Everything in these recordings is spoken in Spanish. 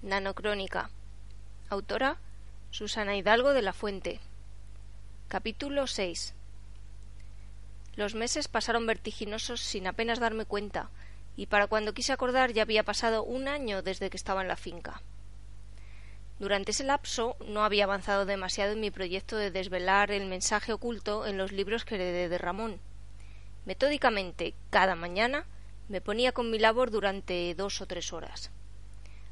Nanocrónica. Autora Susana Hidalgo de la Fuente. Capítulo 6. Los meses pasaron vertiginosos sin apenas darme cuenta, y para cuando quise acordar ya había pasado un año desde que estaba en la finca. Durante ese lapso no había avanzado demasiado en mi proyecto de desvelar el mensaje oculto en los libros que heredé de Ramón. Metódicamente, cada mañana, me ponía con mi labor durante dos o tres horas.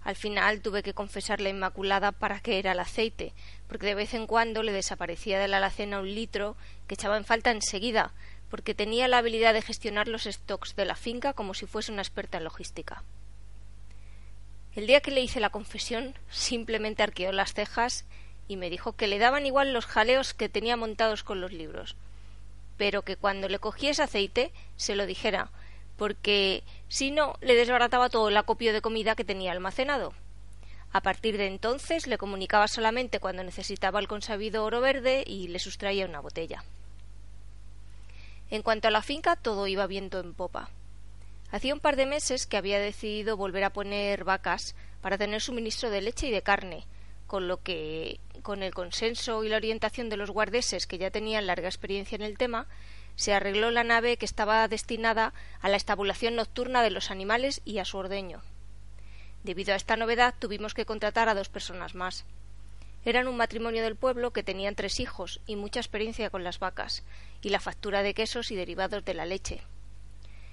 Al final tuve que confesarle a Inmaculada para qué era el aceite, porque de vez en cuando le desaparecía de la alacena un litro que echaba en falta enseguida, porque tenía la habilidad de gestionar los stocks de la finca como si fuese una experta en logística. El día que le hice la confesión, simplemente arqueó las cejas y me dijo que le daban igual los jaleos que tenía montados con los libros, pero que cuando le cogiese aceite se lo dijera, porque si no le desbarataba todo el acopio de comida que tenía almacenado. A partir de entonces le comunicaba solamente cuando necesitaba el consabido oro verde y le sustraía una botella. En cuanto a la finca, todo iba viento en popa. Hacía un par de meses que había decidido volver a poner vacas para tener suministro de leche y de carne, con lo que, con el consenso y la orientación de los guardeses que ya tenían larga experiencia en el tema, se arregló la nave que estaba destinada a la estabulación nocturna de los animales y a su ordeño. Debido a esta novedad tuvimos que contratar a dos personas más. Eran un matrimonio del pueblo que tenían tres hijos y mucha experiencia con las vacas, y la factura de quesos y derivados de la leche.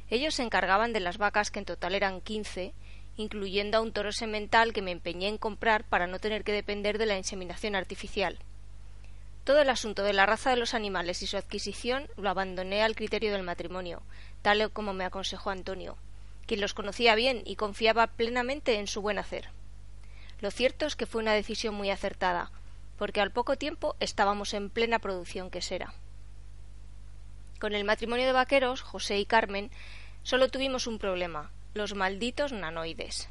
Ellos se encargaban de las vacas, que en total eran quince, incluyendo a un toro semental que me empeñé en comprar para no tener que depender de la inseminación artificial. Todo el asunto de la raza de los animales y su adquisición lo abandoné al criterio del matrimonio, tal como me aconsejó Antonio, quien los conocía bien y confiaba plenamente en su buen hacer. Lo cierto es que fue una decisión muy acertada, porque al poco tiempo estábamos en plena producción quesera. Con el matrimonio de vaqueros, José y Carmen, solo tuvimos un problema, los malditos nanoides.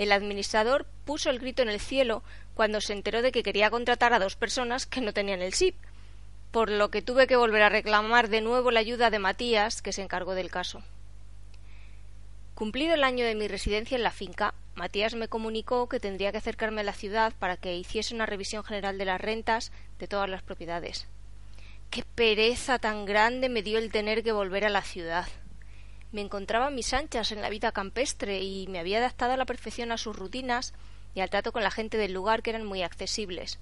El administrador puso el grito en el cielo cuando se enteró de que quería contratar a dos personas que no tenían el SIP, por lo que tuve que volver a reclamar de nuevo la ayuda de Matías, que se encargó del caso. Cumplido el año de mi residencia en la finca, Matías me comunicó que tendría que acercarme a la ciudad para que hiciese una revisión general de las rentas de todas las propiedades. Qué pereza tan grande me dio el tener que volver a la ciudad. Me encontraba a mis anchas en la vida campestre y me había adaptado a la perfección a sus rutinas y al trato con la gente del lugar que eran muy accesibles.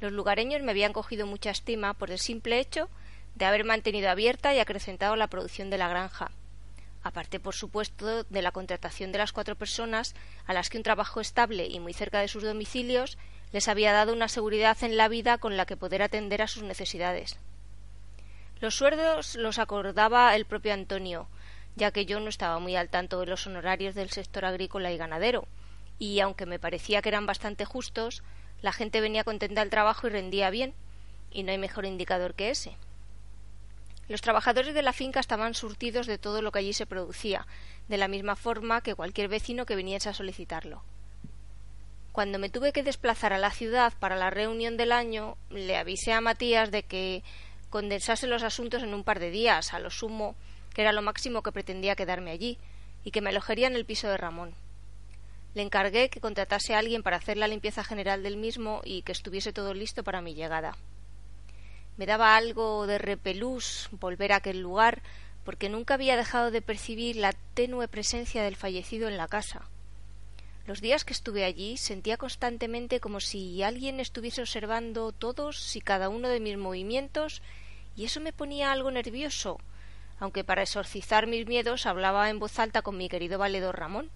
Los lugareños me habían cogido mucha estima por el simple hecho de haber mantenido abierta y acrecentado la producción de la granja. Aparte, por supuesto, de la contratación de las cuatro personas a las que un trabajo estable y muy cerca de sus domicilios les había dado una seguridad en la vida con la que poder atender a sus necesidades. Los sueldos los acordaba el propio Antonio, ya que yo no estaba muy al tanto de los honorarios del sector agrícola y ganadero, y aunque me parecía que eran bastante justos, la gente venía contenta al trabajo y rendía bien, y no hay mejor indicador que ese. Los trabajadores de la finca estaban surtidos de todo lo que allí se producía, de la misma forma que cualquier vecino que viniese a solicitarlo. Cuando me tuve que desplazar a la ciudad para la reunión del año, le avisé a Matías de que condensase los asuntos en un par de días, a lo sumo que era lo máximo que pretendía quedarme allí, y que me alojaría en el piso de Ramón. Le encargué que contratase a alguien para hacer la limpieza general del mismo y que estuviese todo listo para mi llegada. Me daba algo de repelús volver a aquel lugar, porque nunca había dejado de percibir la tenue presencia del fallecido en la casa. Los días que estuve allí sentía constantemente como si alguien estuviese observando todos y cada uno de mis movimientos, y eso me ponía algo nervioso, aunque para exorcizar mis miedos hablaba en voz alta con mi querido valedor Ramón,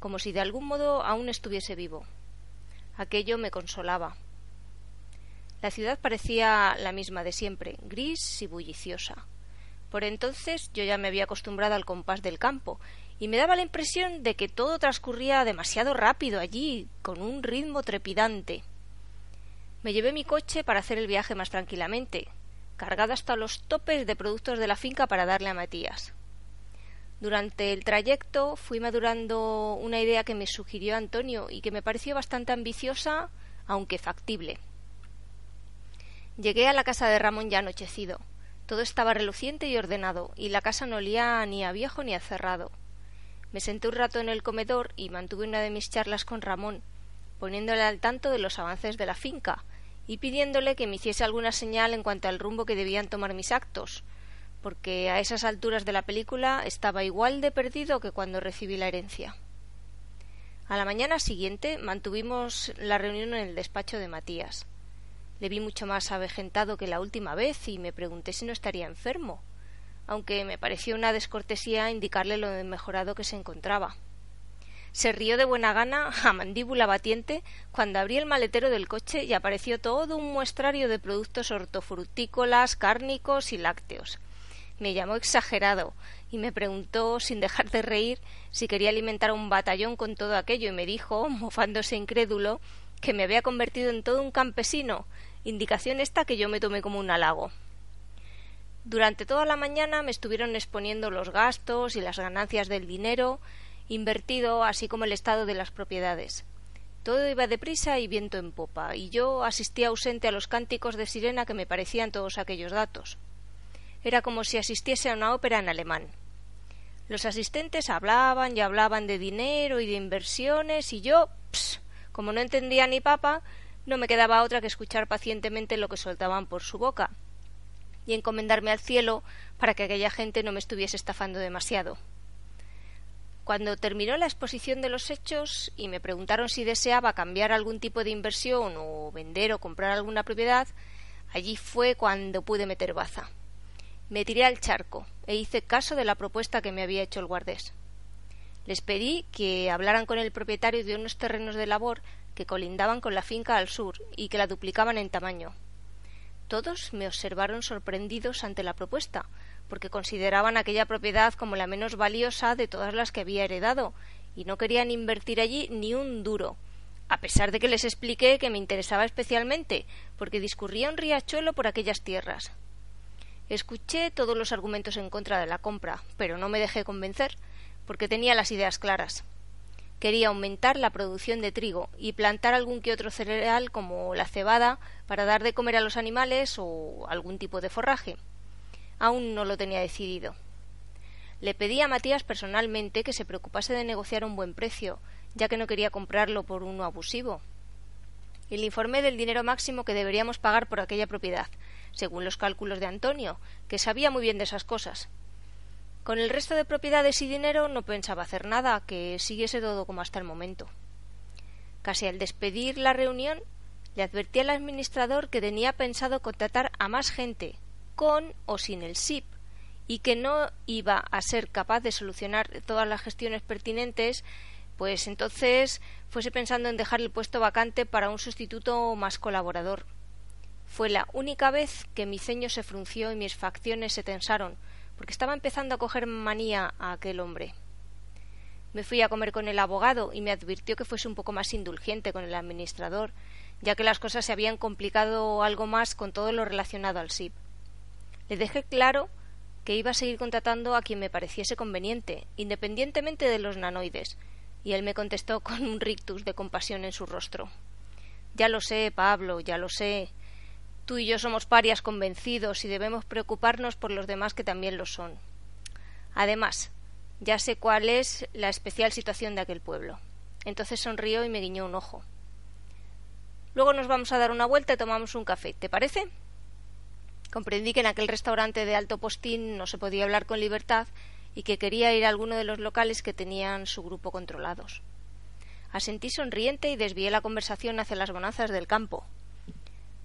como si de algún modo aún estuviese vivo. Aquello me consolaba. La ciudad parecía la misma de siempre, gris y bulliciosa. Por entonces yo ya me había acostumbrado al compás del campo, y me daba la impresión de que todo transcurría demasiado rápido allí, con un ritmo trepidante. Me llevé mi coche para hacer el viaje más tranquilamente, cargado hasta los topes de productos de la finca para darle a Matías. Durante el trayecto fui madurando una idea que me sugirió Antonio y que me pareció bastante ambiciosa, aunque factible. Llegué a la casa de Ramón ya anochecido. Todo estaba reluciente y ordenado, y la casa no olía ni a viejo ni a cerrado. Me senté un rato en el comedor y mantuve una de mis charlas con Ramón, poniéndole al tanto de los avances de la finca y pidiéndole que me hiciese alguna señal en cuanto al rumbo que debían tomar mis actos, porque a esas alturas de la película estaba igual de perdido que cuando recibí la herencia. A la mañana siguiente mantuvimos la reunión en el despacho de Matías. Le vi mucho más avejentado que la última vez y me pregunté si no estaría enfermo, aunque me pareció una descortesía indicarle lo mejorado que se encontraba. Se rió de buena gana, a mandíbula batiente, cuando abrí el maletero del coche y apareció todo un muestrario de productos hortofrutícolas, cárnicos y lácteos. Me llamó exagerado y me preguntó, sin dejar de reír, si quería alimentar un batallón con todo aquello y me dijo, mofándose incrédulo, que me había convertido en todo un campesino, indicación esta que yo me tomé como un halago. Durante toda la mañana me estuvieron exponiendo los gastos y las ganancias del dinero invertido, así como el estado de las propiedades. Todo iba deprisa y viento en popa, y yo asistía ausente a los cánticos de sirena que me parecían todos aquellos datos. Era como si asistiese a una ópera en alemán. Los asistentes hablaban y hablaban de dinero y de inversiones, y yo, ps, como no entendía ni papa, no me quedaba otra que escuchar pacientemente lo que soltaban por su boca, y encomendarme al cielo para que aquella gente no me estuviese estafando demasiado. Cuando terminó la exposición de los hechos y me preguntaron si deseaba cambiar algún tipo de inversión o vender o comprar alguna propiedad, allí fue cuando pude meter baza. Me tiré al charco e hice caso de la propuesta que me había hecho el guardés. Les pedí que hablaran con el propietario de unos terrenos de labor que colindaban con la finca al sur y que la duplicaban en tamaño. Todos me observaron sorprendidos ante la propuesta, porque consideraban aquella propiedad como la menos valiosa de todas las que había heredado, y no querían invertir allí ni un duro, a pesar de que les expliqué que me interesaba especialmente, porque discurría un riachuelo por aquellas tierras. Escuché todos los argumentos en contra de la compra, pero no me dejé convencer, porque tenía las ideas claras quería aumentar la producción de trigo y plantar algún que otro cereal como la cebada para dar de comer a los animales o algún tipo de forraje. Aún no lo tenía decidido. Le pedí a Matías personalmente que se preocupase de negociar un buen precio, ya que no quería comprarlo por uno abusivo. Y le informé del dinero máximo que deberíamos pagar por aquella propiedad, según los cálculos de Antonio, que sabía muy bien de esas cosas, con el resto de propiedades y dinero no pensaba hacer nada, que siguiese todo como hasta el momento. Casi al despedir la reunión, le advertí al administrador que tenía pensado contratar a más gente, con o sin el SIP, y que no iba a ser capaz de solucionar todas las gestiones pertinentes, pues entonces fuese pensando en dejar el puesto vacante para un sustituto más colaborador. Fue la única vez que mi ceño se frunció y mis facciones se tensaron, porque estaba empezando a coger manía a aquel hombre. Me fui a comer con el abogado y me advirtió que fuese un poco más indulgente con el administrador, ya que las cosas se habían complicado algo más con todo lo relacionado al SIP. Le dejé claro que iba a seguir contratando a quien me pareciese conveniente, independientemente de los nanoides, y él me contestó con un rictus de compasión en su rostro. Ya lo sé, Pablo, ya lo sé. Tú y yo somos parias convencidos y debemos preocuparnos por los demás que también lo son. Además, ya sé cuál es la especial situación de aquel pueblo. Entonces sonrió y me guiñó un ojo. Luego nos vamos a dar una vuelta y tomamos un café. ¿Te parece? Comprendí que en aquel restaurante de alto postín no se podía hablar con libertad y que quería ir a alguno de los locales que tenían su grupo controlados. Asentí sonriente y desvié la conversación hacia las bonanzas del campo,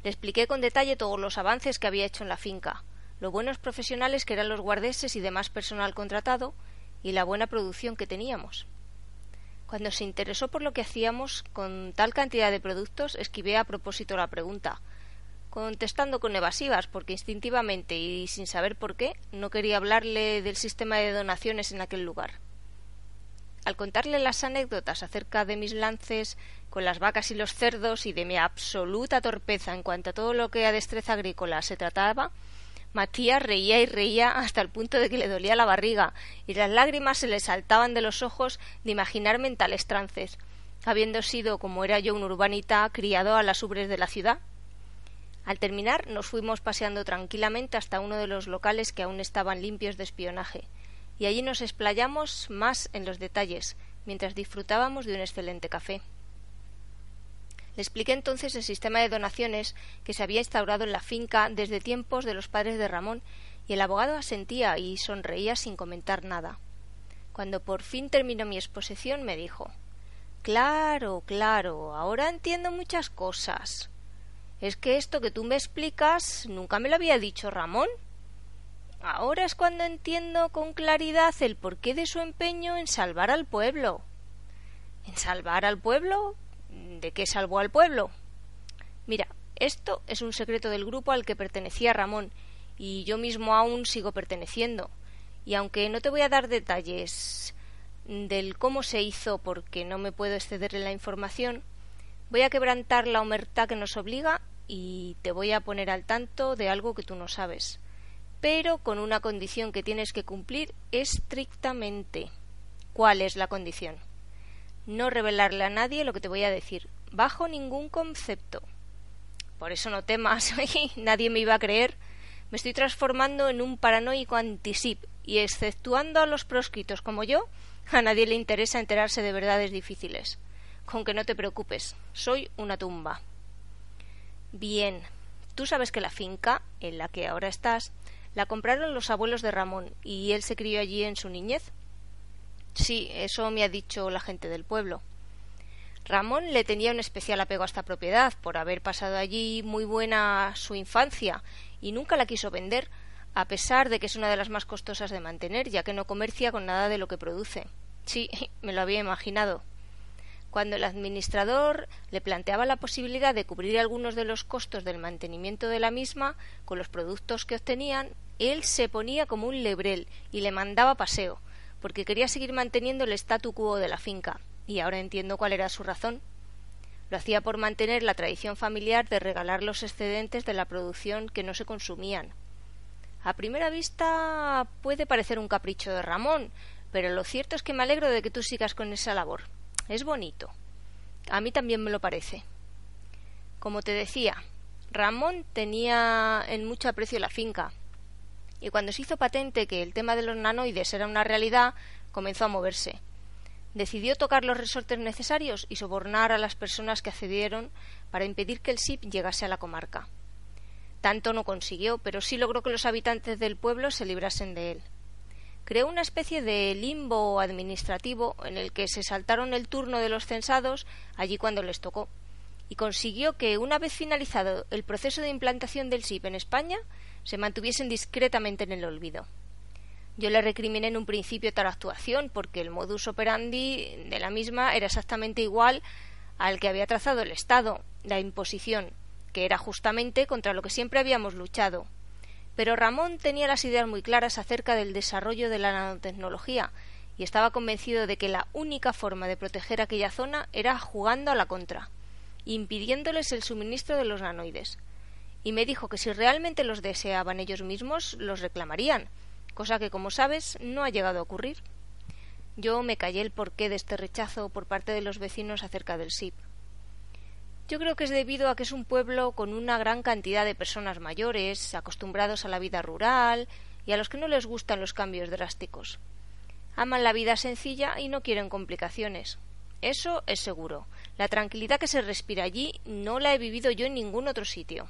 le expliqué con detalle todos los avances que había hecho en la finca, lo buenos profesionales que eran los guardeses y demás personal contratado, y la buena producción que teníamos. Cuando se interesó por lo que hacíamos con tal cantidad de productos, esquivé a propósito la pregunta, contestando con evasivas, porque instintivamente y sin saber por qué no quería hablarle del sistema de donaciones en aquel lugar. Al contarle las anécdotas acerca de mis lances con las vacas y los cerdos y de mi absoluta torpeza en cuanto a todo lo que a destreza agrícola se trataba, Matías reía y reía hasta el punto de que le dolía la barriga y las lágrimas se le saltaban de los ojos de imaginarme en tales trances, habiendo sido, como era yo un urbanita, criado a las ubres de la ciudad. Al terminar nos fuimos paseando tranquilamente hasta uno de los locales que aún estaban limpios de espionaje, y allí nos explayamos más en los detalles, mientras disfrutábamos de un excelente café. Le expliqué entonces el sistema de donaciones que se había instaurado en la finca desde tiempos de los padres de Ramón, y el abogado asentía y sonreía sin comentar nada. Cuando por fin terminó mi exposición me dijo Claro, claro, ahora entiendo muchas cosas. Es que esto que tú me explicas nunca me lo había dicho Ramón. Ahora es cuando entiendo con claridad el porqué de su empeño en salvar al pueblo. ¿En salvar al pueblo? ¿De qué salvó al pueblo? Mira, esto es un secreto del grupo al que pertenecía Ramón, y yo mismo aún sigo perteneciendo. Y aunque no te voy a dar detalles del cómo se hizo porque no me puedo exceder en la información, voy a quebrantar la omertad que nos obliga y te voy a poner al tanto de algo que tú no sabes, pero con una condición que tienes que cumplir estrictamente. ¿Cuál es la condición? no revelarle a nadie lo que te voy a decir, bajo ningún concepto. Por eso no temas, nadie me iba a creer. Me estoy transformando en un paranoico antisip, y exceptuando a los proscritos como yo, a nadie le interesa enterarse de verdades difíciles. Con que no te preocupes, soy una tumba. Bien, tú sabes que la finca, en la que ahora estás, la compraron los abuelos de Ramón, y él se crió allí en su niñez. Sí, eso me ha dicho la gente del pueblo. Ramón le tenía un especial apego a esta propiedad por haber pasado allí muy buena su infancia y nunca la quiso vender, a pesar de que es una de las más costosas de mantener, ya que no comercia con nada de lo que produce. Sí, me lo había imaginado. Cuando el administrador le planteaba la posibilidad de cubrir algunos de los costos del mantenimiento de la misma con los productos que obtenían, él se ponía como un lebrel y le mandaba paseo, porque quería seguir manteniendo el statu quo de la finca, y ahora entiendo cuál era su razón. Lo hacía por mantener la tradición familiar de regalar los excedentes de la producción que no se consumían. A primera vista puede parecer un capricho de Ramón, pero lo cierto es que me alegro de que tú sigas con esa labor. Es bonito. A mí también me lo parece. Como te decía, Ramón tenía en mucho aprecio la finca, y cuando se hizo patente que el tema de los nanoides era una realidad, comenzó a moverse. Decidió tocar los resortes necesarios y sobornar a las personas que accedieron para impedir que el SIP llegase a la comarca. Tanto no consiguió, pero sí logró que los habitantes del pueblo se librasen de él. Creó una especie de limbo administrativo en el que se saltaron el turno de los censados allí cuando les tocó, y consiguió que, una vez finalizado el proceso de implantación del SIP en España, se mantuviesen discretamente en el olvido. Yo le recriminé en un principio tal actuación porque el modus operandi de la misma era exactamente igual al que había trazado el Estado, la imposición, que era justamente contra lo que siempre habíamos luchado. Pero Ramón tenía las ideas muy claras acerca del desarrollo de la nanotecnología y estaba convencido de que la única forma de proteger aquella zona era jugando a la contra, impidiéndoles el suministro de los nanoides y me dijo que si realmente los deseaban ellos mismos, los reclamarían, cosa que, como sabes, no ha llegado a ocurrir. Yo me callé el porqué de este rechazo por parte de los vecinos acerca del SIP. Yo creo que es debido a que es un pueblo con una gran cantidad de personas mayores, acostumbrados a la vida rural y a los que no les gustan los cambios drásticos. Aman la vida sencilla y no quieren complicaciones. Eso es seguro. La tranquilidad que se respira allí no la he vivido yo en ningún otro sitio.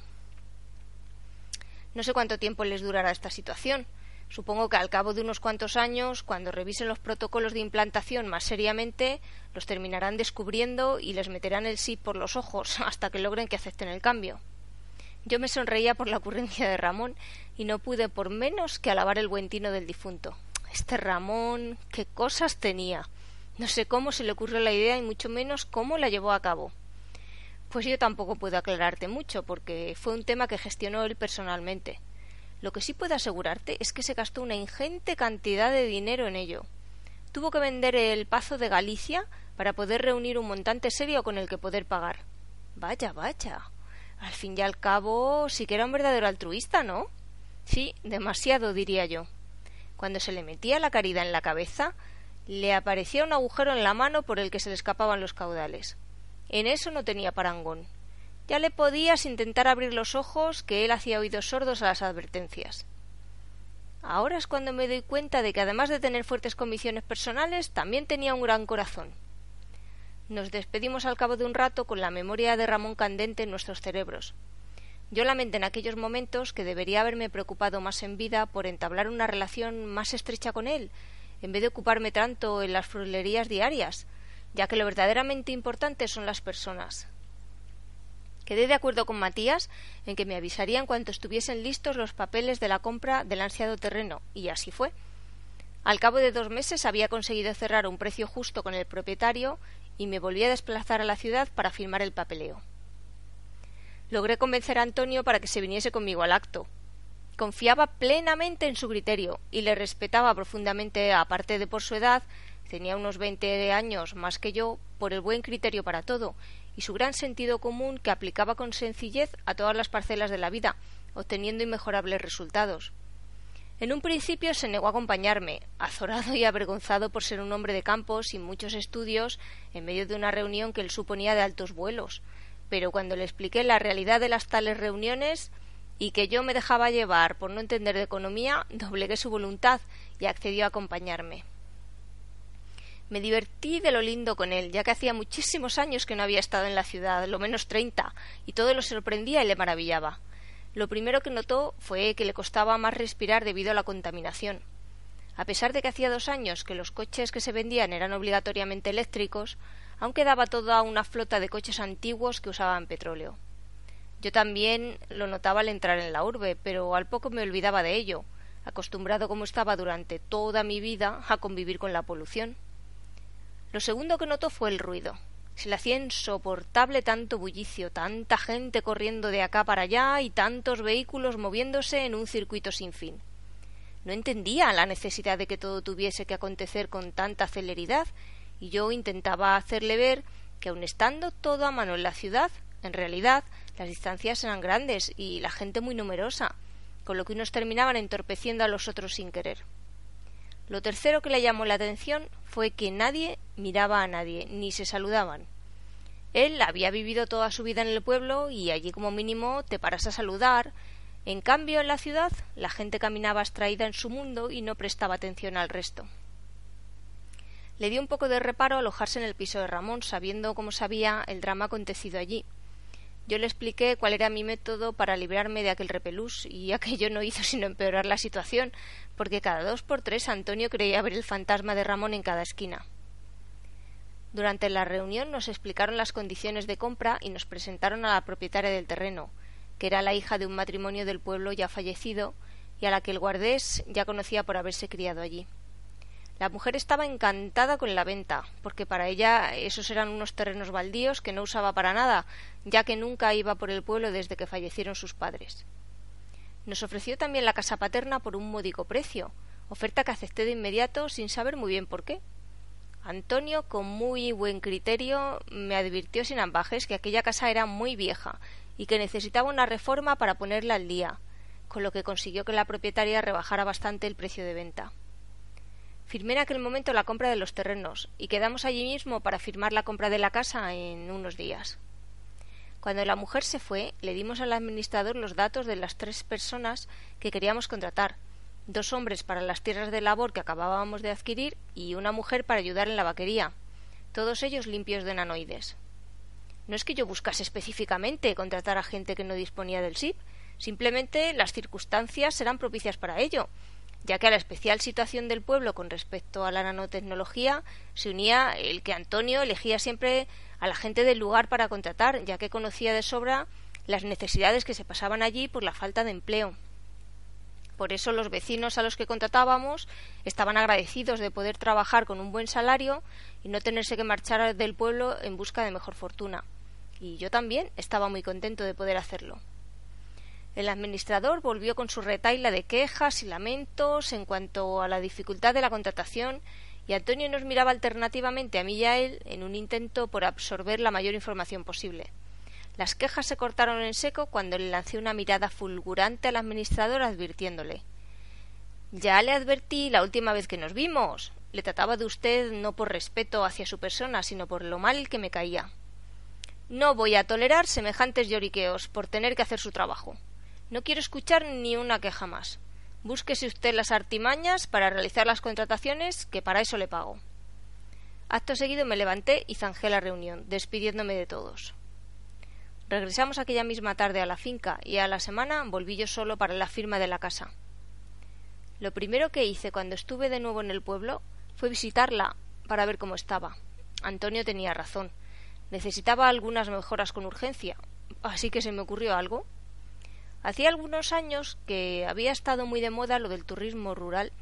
No sé cuánto tiempo les durará esta situación. Supongo que al cabo de unos cuantos años, cuando revisen los protocolos de implantación más seriamente, los terminarán descubriendo y les meterán el sí por los ojos hasta que logren que acepten el cambio. Yo me sonreía por la ocurrencia de Ramón y no pude por menos que alabar el buen tino del difunto. Este Ramón, qué cosas tenía. No sé cómo se le ocurrió la idea y mucho menos cómo la llevó a cabo. Pues yo tampoco puedo aclararte mucho, porque fue un tema que gestionó él personalmente. Lo que sí puedo asegurarte es que se gastó una ingente cantidad de dinero en ello. Tuvo que vender el Pazo de Galicia para poder reunir un montante serio con el que poder pagar. Vaya, vaya. Al fin y al cabo, sí que era un verdadero altruista, ¿no? Sí, demasiado, diría yo. Cuando se le metía la caridad en la cabeza, le aparecía un agujero en la mano por el que se le escapaban los caudales. En eso no tenía parangón. Ya le podías intentar abrir los ojos que él hacía oídos sordos a las advertencias. Ahora es cuando me doy cuenta de que además de tener fuertes convicciones personales, también tenía un gran corazón. Nos despedimos al cabo de un rato con la memoria de Ramón candente en nuestros cerebros. Yo lamenté en aquellos momentos que debería haberme preocupado más en vida por entablar una relación más estrecha con él, en vez de ocuparme tanto en las frulerías diarias, ya que lo verdaderamente importante son las personas. Quedé de acuerdo con Matías en que me avisaría en cuanto estuviesen listos los papeles de la compra del ansiado terreno, y así fue. Al cabo de dos meses había conseguido cerrar un precio justo con el propietario y me volví a desplazar a la ciudad para firmar el papeleo. Logré convencer a Antonio para que se viniese conmigo al acto. Confiaba plenamente en su criterio y le respetaba profundamente, aparte de por su edad, tenía unos veinte años más que yo, por el buen criterio para todo y su gran sentido común que aplicaba con sencillez a todas las parcelas de la vida, obteniendo inmejorables resultados. En un principio se negó a acompañarme, azorado y avergonzado por ser un hombre de campo sin muchos estudios, en medio de una reunión que él suponía de altos vuelos. Pero cuando le expliqué la realidad de las tales reuniones y que yo me dejaba llevar por no entender de economía, doblegué su voluntad y accedió a acompañarme. Me divertí de lo lindo con él, ya que hacía muchísimos años que no había estado en la ciudad, lo menos treinta, y todo lo sorprendía y le maravillaba. Lo primero que notó fue que le costaba más respirar debido a la contaminación. A pesar de que hacía dos años que los coches que se vendían eran obligatoriamente eléctricos, aún quedaba toda una flota de coches antiguos que usaban petróleo. Yo también lo notaba al entrar en la urbe, pero al poco me olvidaba de ello, acostumbrado como estaba durante toda mi vida a convivir con la polución. Lo segundo que notó fue el ruido. Se le hacía insoportable tanto bullicio, tanta gente corriendo de acá para allá y tantos vehículos moviéndose en un circuito sin fin. No entendía la necesidad de que todo tuviese que acontecer con tanta celeridad, y yo intentaba hacerle ver que aun estando todo a mano en la ciudad, en realidad las distancias eran grandes y la gente muy numerosa, con lo que unos terminaban entorpeciendo a los otros sin querer. Lo tercero que le llamó la atención fue que nadie miraba a nadie, ni se saludaban. Él había vivido toda su vida en el pueblo y allí como mínimo te paras a saludar. En cambio, en la ciudad la gente caminaba abstraída en su mundo y no prestaba atención al resto. Le dio un poco de reparo alojarse en el piso de Ramón, sabiendo como sabía el drama acontecido allí. Yo le expliqué cuál era mi método para librarme de aquel repelús y aquello no hizo sino empeorar la situación, porque cada dos por tres Antonio creía ver el fantasma de Ramón en cada esquina. Durante la reunión nos explicaron las condiciones de compra y nos presentaron a la propietaria del terreno, que era la hija de un matrimonio del pueblo ya fallecido y a la que el guardés ya conocía por haberse criado allí. La mujer estaba encantada con la venta, porque para ella esos eran unos terrenos baldíos que no usaba para nada, ya que nunca iba por el pueblo desde que fallecieron sus padres. Nos ofreció también la casa paterna por un módico precio, oferta que acepté de inmediato sin saber muy bien por qué. Antonio, con muy buen criterio, me advirtió sin ambajes que aquella casa era muy vieja y que necesitaba una reforma para ponerla al día, con lo que consiguió que la propietaria rebajara bastante el precio de venta. Firmé en aquel momento la compra de los terrenos y quedamos allí mismo para firmar la compra de la casa en unos días. Cuando la mujer se fue, le dimos al administrador los datos de las tres personas que queríamos contratar, dos hombres para las tierras de labor que acabábamos de adquirir y una mujer para ayudar en la vaquería, todos ellos limpios de nanoides. No es que yo buscase específicamente contratar a gente que no disponía del SIP, simplemente las circunstancias eran propicias para ello, ya que a la especial situación del pueblo con respecto a la nanotecnología se unía el que Antonio elegía siempre a la gente del lugar para contratar, ya que conocía de sobra las necesidades que se pasaban allí por la falta de empleo. Por eso los vecinos a los que contratábamos estaban agradecidos de poder trabajar con un buen salario y no tenerse que marchar del pueblo en busca de mejor fortuna. Y yo también estaba muy contento de poder hacerlo. El administrador volvió con su retaila de quejas y lamentos en cuanto a la dificultad de la contratación y Antonio nos miraba alternativamente a mí y a él en un intento por absorber la mayor información posible. Las quejas se cortaron en seco cuando le lancé una mirada fulgurante al administrador advirtiéndole Ya le advertí la última vez que nos vimos. Le trataba de usted no por respeto hacia su persona, sino por lo mal que me caía. No voy a tolerar semejantes lloriqueos por tener que hacer su trabajo. No quiero escuchar ni una queja más. Búsquese usted las artimañas para realizar las contrataciones, que para eso le pago. Acto seguido me levanté y zanjé la reunión, despidiéndome de todos. Regresamos aquella misma tarde a la finca y a la semana volví yo solo para la firma de la casa. Lo primero que hice cuando estuve de nuevo en el pueblo fue visitarla para ver cómo estaba. Antonio tenía razón. Necesitaba algunas mejoras con urgencia, así que se me ocurrió algo. Hacía algunos años que había estado muy de moda lo del turismo rural.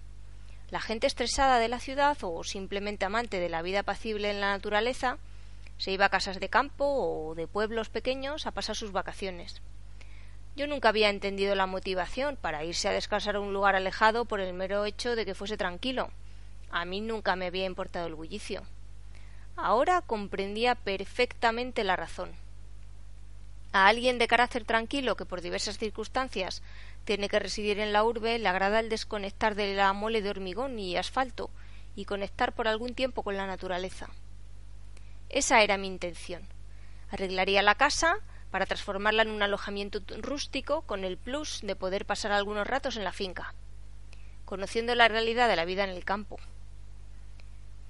La gente estresada de la ciudad o simplemente amante de la vida apacible en la naturaleza se iba a casas de campo o de pueblos pequeños a pasar sus vacaciones. Yo nunca había entendido la motivación para irse a descansar a un lugar alejado por el mero hecho de que fuese tranquilo. A mí nunca me había importado el bullicio. Ahora comprendía perfectamente la razón. A alguien de carácter tranquilo que por diversas circunstancias tiene que residir en la urbe le agrada el desconectar de la mole de hormigón y asfalto y conectar por algún tiempo con la naturaleza. Esa era mi intención. Arreglaría la casa para transformarla en un alojamiento rústico con el plus de poder pasar algunos ratos en la finca, conociendo la realidad de la vida en el campo.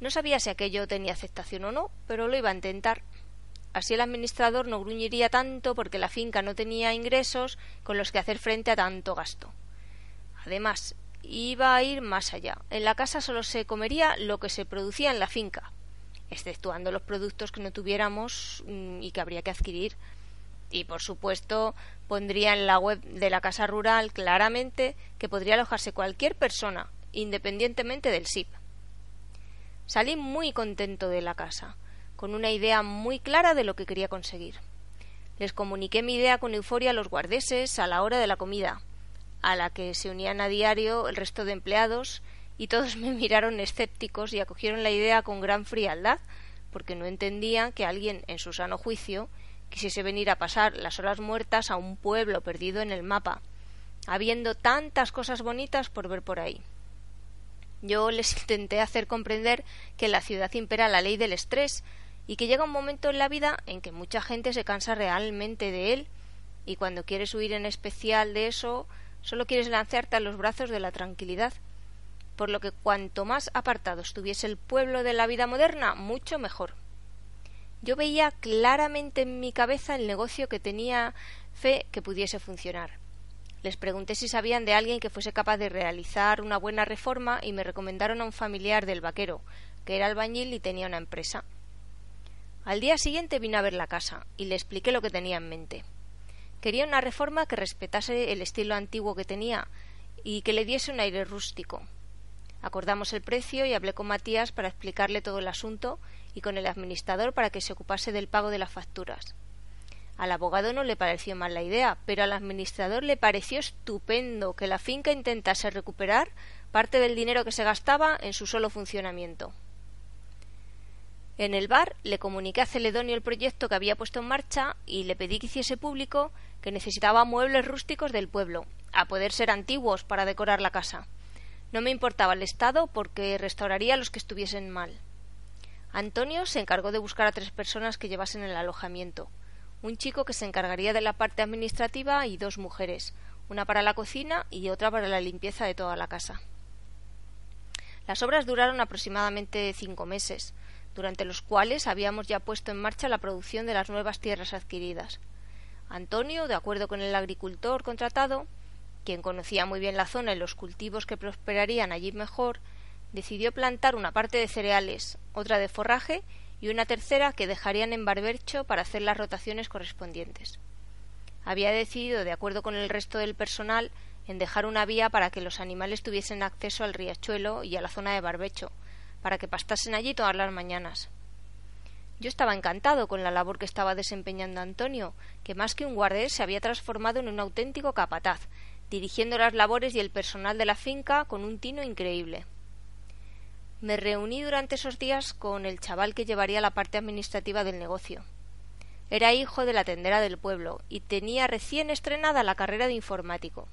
No sabía si aquello tenía aceptación o no, pero lo iba a intentar. Así el administrador no gruñiría tanto porque la finca no tenía ingresos con los que hacer frente a tanto gasto. Además, iba a ir más allá. En la casa solo se comería lo que se producía en la finca, exceptuando los productos que no tuviéramos mm, y que habría que adquirir. Y por supuesto pondría en la web de la casa rural claramente que podría alojarse cualquier persona, independientemente del SIP. Salí muy contento de la casa, con una idea muy clara de lo que quería conseguir. Les comuniqué mi idea con euforia a los guardeses a la hora de la comida, a la que se unían a diario el resto de empleados y todos me miraron escépticos y acogieron la idea con gran frialdad, porque no entendían que alguien en su sano juicio quisiese venir a pasar las horas muertas a un pueblo perdido en el mapa, habiendo tantas cosas bonitas por ver por ahí. Yo les intenté hacer comprender que en la ciudad impera la ley del estrés y que llega un momento en la vida en que mucha gente se cansa realmente de él y cuando quieres huir en especial de eso, solo quieres lanzarte a los brazos de la tranquilidad por lo que cuanto más apartado estuviese el pueblo de la vida moderna, mucho mejor. Yo veía claramente en mi cabeza el negocio que tenía fe que pudiese funcionar. Les pregunté si sabían de alguien que fuese capaz de realizar una buena reforma y me recomendaron a un familiar del vaquero, que era albañil y tenía una empresa. Al día siguiente vino a ver la casa y le expliqué lo que tenía en mente. Quería una reforma que respetase el estilo antiguo que tenía y que le diese un aire rústico, Acordamos el precio y hablé con Matías para explicarle todo el asunto y con el administrador para que se ocupase del pago de las facturas. Al abogado no le pareció mal la idea, pero al administrador le pareció estupendo que la finca intentase recuperar parte del dinero que se gastaba en su solo funcionamiento. En el bar le comuniqué a Celedonio el proyecto que había puesto en marcha y le pedí que hiciese público que necesitaba muebles rústicos del pueblo, a poder ser antiguos para decorar la casa. No me importaba el estado porque restauraría a los que estuviesen mal. Antonio se encargó de buscar a tres personas que llevasen el alojamiento. Un chico que se encargaría de la parte administrativa y dos mujeres, una para la cocina y otra para la limpieza de toda la casa. Las obras duraron aproximadamente cinco meses, durante los cuales habíamos ya puesto en marcha la producción de las nuevas tierras adquiridas. Antonio, de acuerdo con el agricultor contratado, quien conocía muy bien la zona y los cultivos que prosperarían allí mejor, decidió plantar una parte de cereales, otra de forraje y una tercera que dejarían en barbercho para hacer las rotaciones correspondientes. Había decidido, de acuerdo con el resto del personal, en dejar una vía para que los animales tuviesen acceso al riachuelo y a la zona de barbecho, para que pastasen allí todas las mañanas. Yo estaba encantado con la labor que estaba desempeñando Antonio, que más que un guardés se había transformado en un auténtico capataz, dirigiendo las labores y el personal de la finca con un tino increíble. Me reuní durante esos días con el chaval que llevaría la parte administrativa del negocio. Era hijo de la tendera del pueblo y tenía recién estrenada la carrera de informático.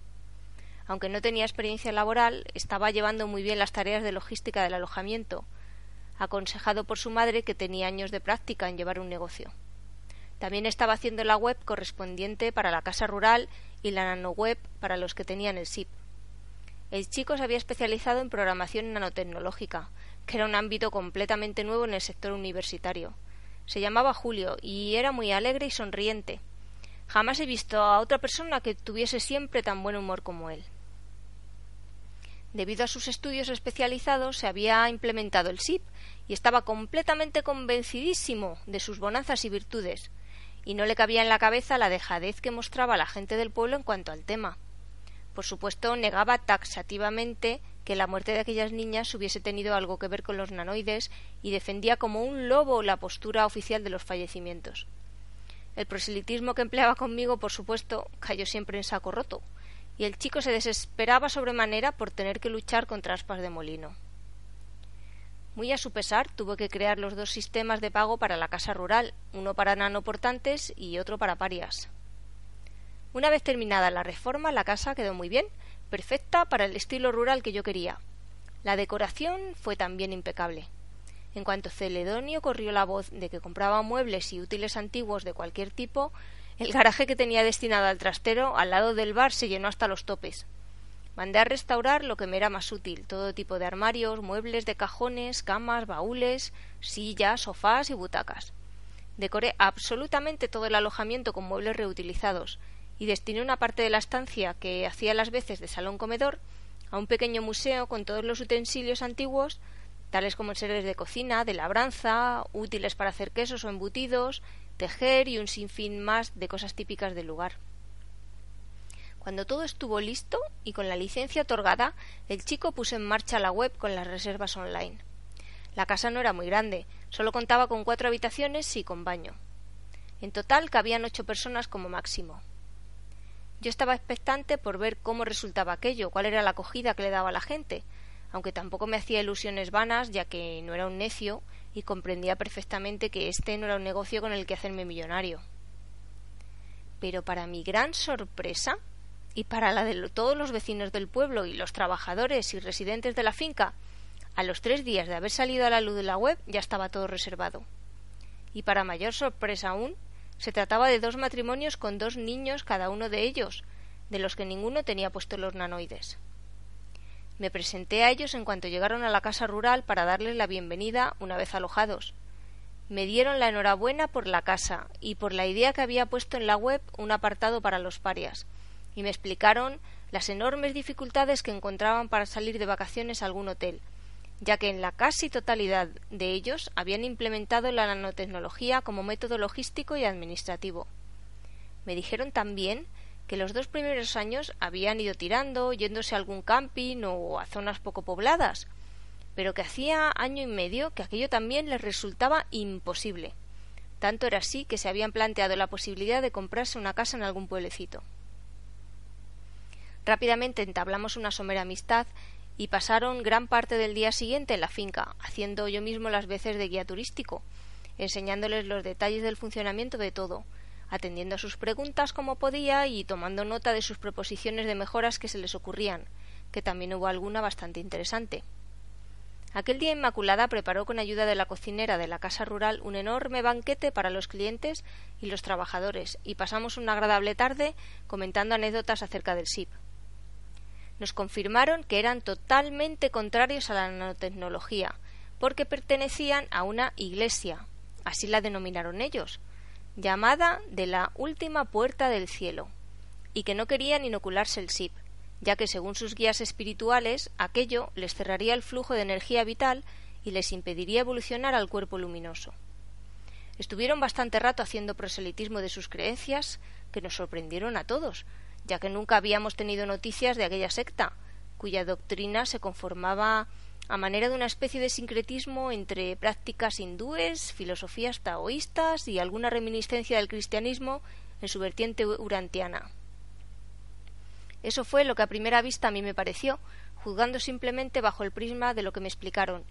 Aunque no tenía experiencia laboral, estaba llevando muy bien las tareas de logística del alojamiento, aconsejado por su madre que tenía años de práctica en llevar un negocio. También estaba haciendo la web correspondiente para la casa rural y la nanoweb para los que tenían el SIP. El chico se había especializado en programación nanotecnológica, que era un ámbito completamente nuevo en el sector universitario. Se llamaba Julio y era muy alegre y sonriente. Jamás he visto a otra persona que tuviese siempre tan buen humor como él. Debido a sus estudios especializados, se había implementado el SIP y estaba completamente convencidísimo de sus bonanzas y virtudes, y no le cabía en la cabeza la dejadez que mostraba la gente del pueblo en cuanto al tema. Por supuesto, negaba taxativamente que la muerte de aquellas niñas hubiese tenido algo que ver con los nanoides y defendía como un lobo la postura oficial de los fallecimientos. El proselitismo que empleaba conmigo, por supuesto, cayó siempre en saco roto, y el chico se desesperaba sobremanera por tener que luchar contra aspas de molino. Muy a su pesar, tuvo que crear los dos sistemas de pago para la casa rural, uno para nanoportantes y otro para parias. Una vez terminada la reforma, la casa quedó muy bien, perfecta para el estilo rural que yo quería. La decoración fue también impecable. En cuanto Celedonio corrió la voz de que compraba muebles y útiles antiguos de cualquier tipo, el garaje que tenía destinado al trastero al lado del bar se llenó hasta los topes. Mandé a restaurar lo que me era más útil, todo tipo de armarios, muebles de cajones, camas, baúles, sillas, sofás y butacas. Decoré absolutamente todo el alojamiento con muebles reutilizados y destiné una parte de la estancia que hacía las veces de salón comedor a un pequeño museo con todos los utensilios antiguos tales como seres de cocina, de labranza, útiles para hacer quesos o embutidos, tejer y un sinfín más de cosas típicas del lugar. Cuando todo estuvo listo y con la licencia otorgada, el chico puso en marcha la web con las reservas online. La casa no era muy grande, solo contaba con cuatro habitaciones y con baño. En total cabían ocho personas como máximo. Yo estaba expectante por ver cómo resultaba aquello, cuál era la acogida que le daba la gente, aunque tampoco me hacía ilusiones vanas, ya que no era un necio y comprendía perfectamente que este no era un negocio con el que hacerme millonario. Pero para mi gran sorpresa, y para la de todos los vecinos del pueblo y los trabajadores y residentes de la finca, a los tres días de haber salido a la luz de la web ya estaba todo reservado. Y para mayor sorpresa aún, se trataba de dos matrimonios con dos niños cada uno de ellos, de los que ninguno tenía puesto los nanoides. Me presenté a ellos en cuanto llegaron a la casa rural para darles la bienvenida una vez alojados. Me dieron la enhorabuena por la casa y por la idea que había puesto en la web un apartado para los parias, y me explicaron las enormes dificultades que encontraban para salir de vacaciones a algún hotel, ya que en la casi totalidad de ellos habían implementado la nanotecnología como método logístico y administrativo. Me dijeron también que los dos primeros años habían ido tirando, yéndose a algún camping o a zonas poco pobladas, pero que hacía año y medio que aquello también les resultaba imposible. Tanto era así que se habían planteado la posibilidad de comprarse una casa en algún pueblecito. Rápidamente entablamos una somera amistad y pasaron gran parte del día siguiente en la finca, haciendo yo mismo las veces de guía turístico, enseñándoles los detalles del funcionamiento de todo, atendiendo a sus preguntas como podía y tomando nota de sus proposiciones de mejoras que se les ocurrían, que también hubo alguna bastante interesante. Aquel día Inmaculada preparó con ayuda de la cocinera de la casa rural un enorme banquete para los clientes y los trabajadores, y pasamos una agradable tarde comentando anécdotas acerca del SIP. Nos confirmaron que eran totalmente contrarios a la nanotecnología, porque pertenecían a una iglesia, así la denominaron ellos, llamada de la última puerta del cielo, y que no querían inocularse el SIP, ya que según sus guías espirituales aquello les cerraría el flujo de energía vital y les impediría evolucionar al cuerpo luminoso. Estuvieron bastante rato haciendo proselitismo de sus creencias, que nos sorprendieron a todos, ya que nunca habíamos tenido noticias de aquella secta, cuya doctrina se conformaba a manera de una especie de sincretismo entre prácticas hindúes, filosofías taoístas y alguna reminiscencia del cristianismo en su vertiente urantiana. Eso fue lo que a primera vista a mí me pareció, juzgando simplemente bajo el prisma de lo que me explicaron,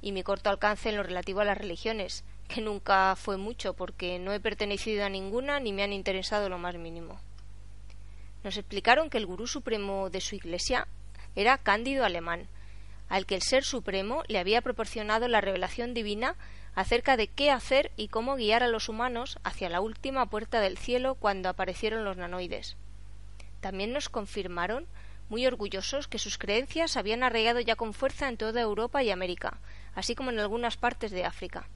y mi corto alcance en lo relativo a las religiones, que nunca fue mucho, porque no he pertenecido a ninguna ni me han interesado lo más mínimo. Nos explicaron que el gurú supremo de su iglesia era Cándido Alemán, al que el Ser Supremo le había proporcionado la revelación divina acerca de qué hacer y cómo guiar a los humanos hacia la última puerta del cielo cuando aparecieron los nanoides. También nos confirmaron muy orgullosos que sus creencias habían arraigado ya con fuerza en toda Europa y América, así como en algunas partes de África.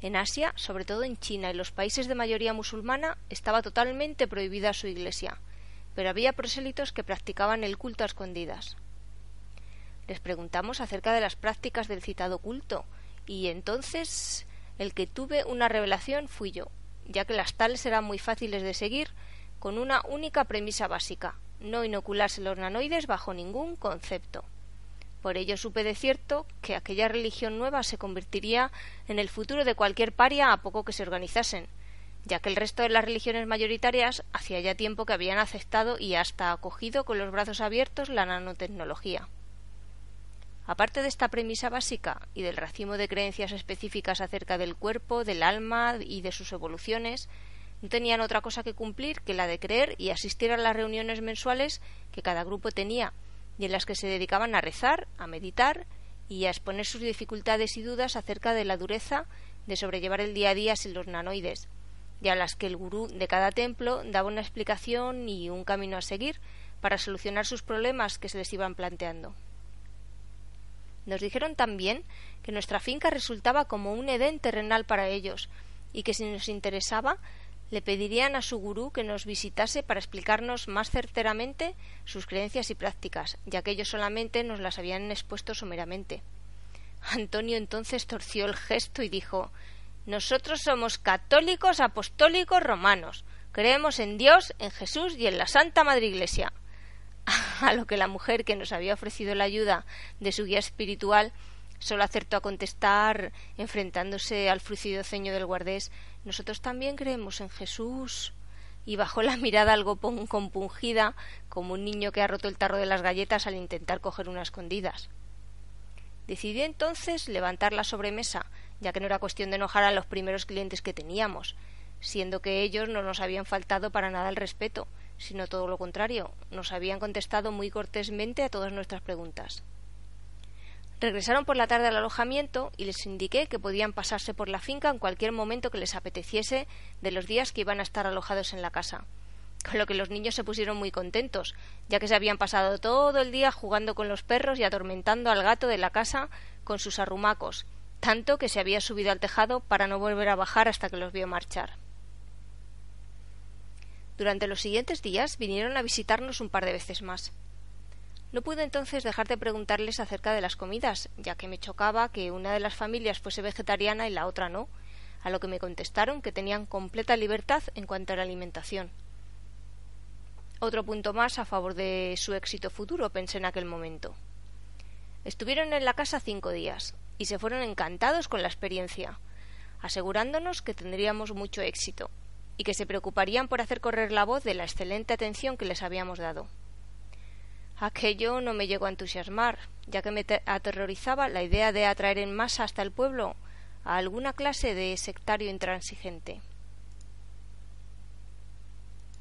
En Asia, sobre todo en China y los países de mayoría musulmana, estaba totalmente prohibida su iglesia, pero había prosélitos que practicaban el culto a escondidas. Les preguntamos acerca de las prácticas del citado culto, y entonces el que tuve una revelación fui yo, ya que las tales eran muy fáciles de seguir, con una única premisa básica no inocularse los nanoides bajo ningún concepto. Por ello supe de cierto que aquella religión nueva se convertiría en el futuro de cualquier paria a poco que se organizasen, ya que el resto de las religiones mayoritarias hacía ya tiempo que habían aceptado y hasta acogido con los brazos abiertos la nanotecnología. Aparte de esta premisa básica y del racimo de creencias específicas acerca del cuerpo, del alma y de sus evoluciones, no tenían otra cosa que cumplir que la de creer y asistir a las reuniones mensuales que cada grupo tenía, y en las que se dedicaban a rezar, a meditar y a exponer sus dificultades y dudas acerca de la dureza de sobrellevar el día a día sin los nanoides, y a las que el gurú de cada templo daba una explicación y un camino a seguir para solucionar sus problemas que se les iban planteando. Nos dijeron también que nuestra finca resultaba como un Edén terrenal para ellos, y que si nos interesaba, le pedirían a su gurú que nos visitase para explicarnos más certeramente sus creencias y prácticas, ya que ellos solamente nos las habían expuesto someramente. Antonio entonces torció el gesto y dijo Nosotros somos católicos apostólicos romanos. Creemos en Dios, en Jesús y en la Santa Madre Iglesia a lo que la mujer que nos había ofrecido la ayuda de su guía espiritual solo acertó a contestar, enfrentándose al frucido ceño del guardés Nosotros también creemos en Jesús. y bajó la mirada algo compungida, como un niño que ha roto el tarro de las galletas al intentar coger unas escondidas. Decidí entonces levantar la sobremesa, ya que no era cuestión de enojar a los primeros clientes que teníamos, siendo que ellos no nos habían faltado para nada el respeto, sino todo lo contrario, nos habían contestado muy cortésmente a todas nuestras preguntas. Regresaron por la tarde al alojamiento y les indiqué que podían pasarse por la finca en cualquier momento que les apeteciese de los días que iban a estar alojados en la casa. Con lo que los niños se pusieron muy contentos, ya que se habían pasado todo el día jugando con los perros y atormentando al gato de la casa con sus arrumacos, tanto que se había subido al tejado para no volver a bajar hasta que los vio marchar. Durante los siguientes días vinieron a visitarnos un par de veces más. No pude entonces dejar de preguntarles acerca de las comidas, ya que me chocaba que una de las familias fuese vegetariana y la otra no, a lo que me contestaron que tenían completa libertad en cuanto a la alimentación. Otro punto más a favor de su éxito futuro, pensé en aquel momento. Estuvieron en la casa cinco días y se fueron encantados con la experiencia, asegurándonos que tendríamos mucho éxito, y que se preocuparían por hacer correr la voz de la excelente atención que les habíamos dado. Aquello no me llegó a entusiasmar, ya que me aterrorizaba la idea de atraer en masa hasta el pueblo a alguna clase de sectario intransigente.